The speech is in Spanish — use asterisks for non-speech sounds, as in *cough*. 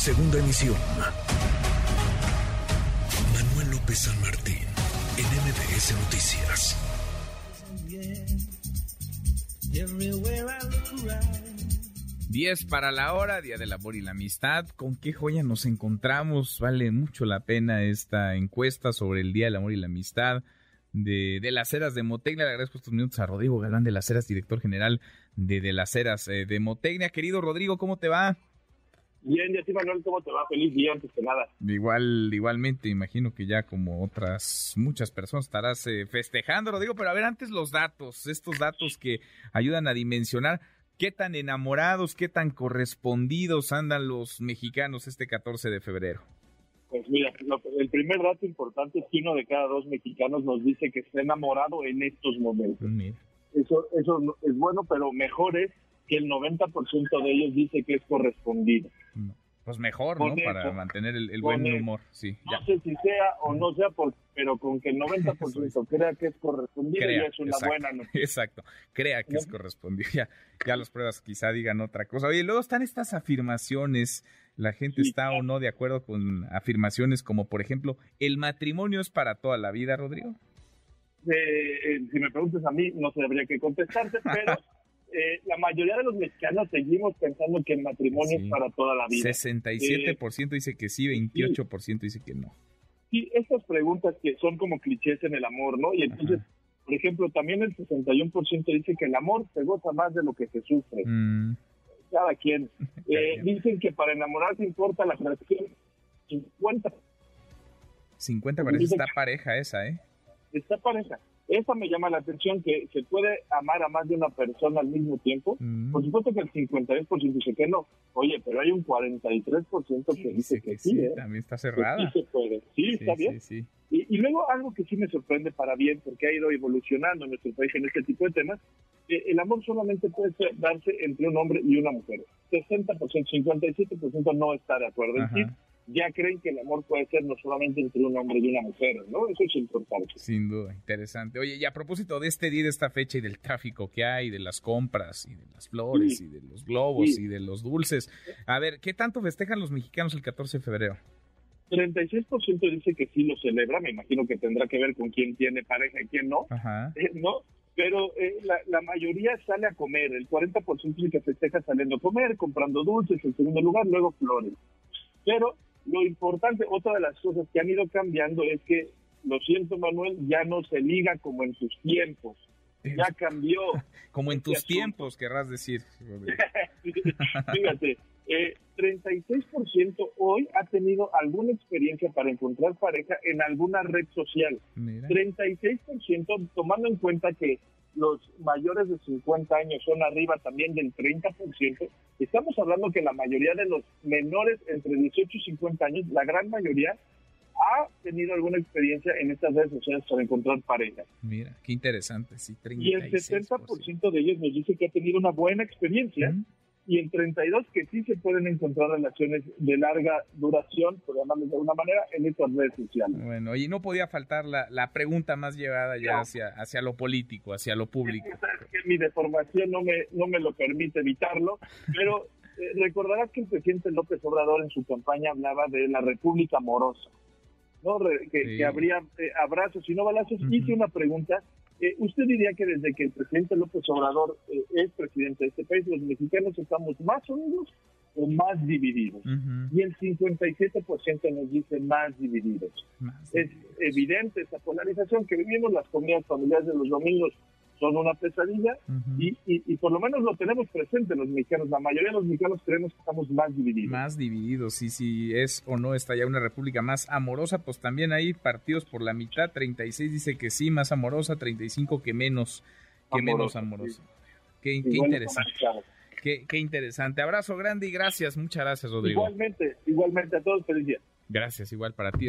Segunda emisión. Manuel López San Martín, en MBS Noticias. 10 para la hora, Día del Amor y la Amistad. ¿Con qué joya nos encontramos? Vale mucho la pena esta encuesta sobre el Día del Amor y la Amistad de, las Heras de Motecnia. Le agradezco estos minutos a Rodrigo Galán de las Heras, director general de, de las Heras eh, de Motecnia. Querido Rodrigo, ¿cómo te va? Bien, y a ti Manuel, ¿cómo te va? Feliz día antes que nada. Igual, igualmente, imagino que ya como otras muchas personas estarás eh, festejando, Rodrigo, pero a ver, antes los datos, estos datos que ayudan a dimensionar qué tan enamorados, qué tan correspondidos andan los mexicanos este 14 de febrero. Pues mira, lo- el primer dato importante es que uno de cada dos mexicanos nos dice que está enamorado en estos momentos. Mira. Eso, eso es bueno, pero mejor es que el 90% de ellos dice que es correspondido. Pues mejor, ¿no? Eso. Para mantener el, buen humor, sí. No Ya. sé si sea o no sea, por- pero con que el *laughs* 90% crea que es correspondido Crea, ya es una exacto, buena *laughs* noticia. Exacto, crea que es correspondido. *laughs* Ya, ya las pruebas quizá digan otra cosa. Oye, luego están estas afirmaciones, la gente está o no de acuerdo con afirmaciones como, por ejemplo, el matrimonio es para toda la vida, Rodrigo. Eh, eh, si me preguntas a mí, no sabría qué contestarte, pero eh, la mayoría de los mexicanos seguimos pensando que el matrimonio Sí. es para toda la vida. 67% dice que sí, 28% dice que no. Sí, estas preguntas que son como clichés en el amor, ¿no? Y entonces, Ajá. por ejemplo, también el 61% dice que el amor se goza más de lo que se sufre. Mm, Cada quien. *laughs* Eh, dicen que para enamorarse importa la atracción. 50 50 parece está pareja esa, ¿eh? está pareja. Esa me llama la atención, que se puede amar a más de una persona al mismo tiempo. Mm, Por supuesto que el 52% dice que no. Oye, pero hay un 43% que dice que sí, ¿eh? también está Que cerrada. sí se puede. Sí, Sí, está bien. Y, y luego algo que sí me sorprende para bien, porque ha ido evolucionando en nuestro país en este tipo de temas, eh, el amor solamente puede ser- darse entre un hombre y una mujer. 60%, 57% no está de acuerdo en sí. Ya creen que el amor puede ser no solamente entre un hombre y una mujer, ¿no? Eso es importante. Sin duda, interesante. Oye, y a propósito de este día, de esta fecha y del tráfico que hay, de las compras y de las flores Sí. y de los globos Sí. y de los dulces, a ver, ¿qué tanto festejan los mexicanos el 14 de febrero? 36% dice que sí lo celebra, me imagino que tendrá que ver con quién tiene pareja y quién no, Ajá. eh, ¿no? Pero eh, la, la mayoría sale a comer, el 40% dice que festeja saliendo a comer, comprando dulces en segundo lugar, luego flores. Pero lo importante, otra de las cosas que han ido cambiando es que, lo siento Manuel, ya no se liga como en tus tiempos, ya cambió. *laughs* Como en este tus asunto. tiempos, querrás decir. *laughs* Fíjate, eh, 36% hoy ha tenido alguna experiencia para encontrar pareja en alguna red social. Mira. 36%, tomando en cuenta que los mayores de 50 años son arriba también del 30%, estamos hablando que la mayoría de los menores entre 18 y 50 años, la gran mayoría, ha tenido alguna experiencia en estas redes sociales para encontrar pareja. Mira, qué interesante, sí, Y el 70% de ellos nos dice que ha tenido una buena experiencia ¿Mm? Y el 32 que sí se pueden encontrar relaciones de larga duración, por llamarlo de alguna manera, en estas redes sociales. Bueno, y no podía faltar la, la pregunta más llevada ya No. hacia, hacia lo político, hacia lo público. Sabes que mi deformación no me, no me lo permite evitarlo, pero eh, recordarás que el presidente López Obrador en su campaña hablaba de la República Amorosa, ¿no? Re- que, Sí. que habría eh, abrazos y no balazos. Ujú. Hice una pregunta. Eh, ¿Usted diría que desde que el presidente López Obrador eh, es presidente de este país, los mexicanos estamos más unidos o más divididos? Ujú. Y el 57% nos dice más divididos. Más Es evidente esa polarización que vivimos, las comidas familiares de los domingos son una pesadilla y, y- y por lo menos lo tenemos presente los mexicanos. La mayoría de los mexicanos creemos que estamos más divididos. más divididos. Y si es o no está ya una república más amorosa, pues también hay partidos por la mitad. 36 dice que sí, más amorosa, 35 que menos, que menos Amorosa, amorosa. Qué, interesante. Qué, qué interesante. Abrazo grande y gracias. Muchas gracias, Rodrigo. Igualmente, igualmente a todos, feliz día. Gracias, igual para ti.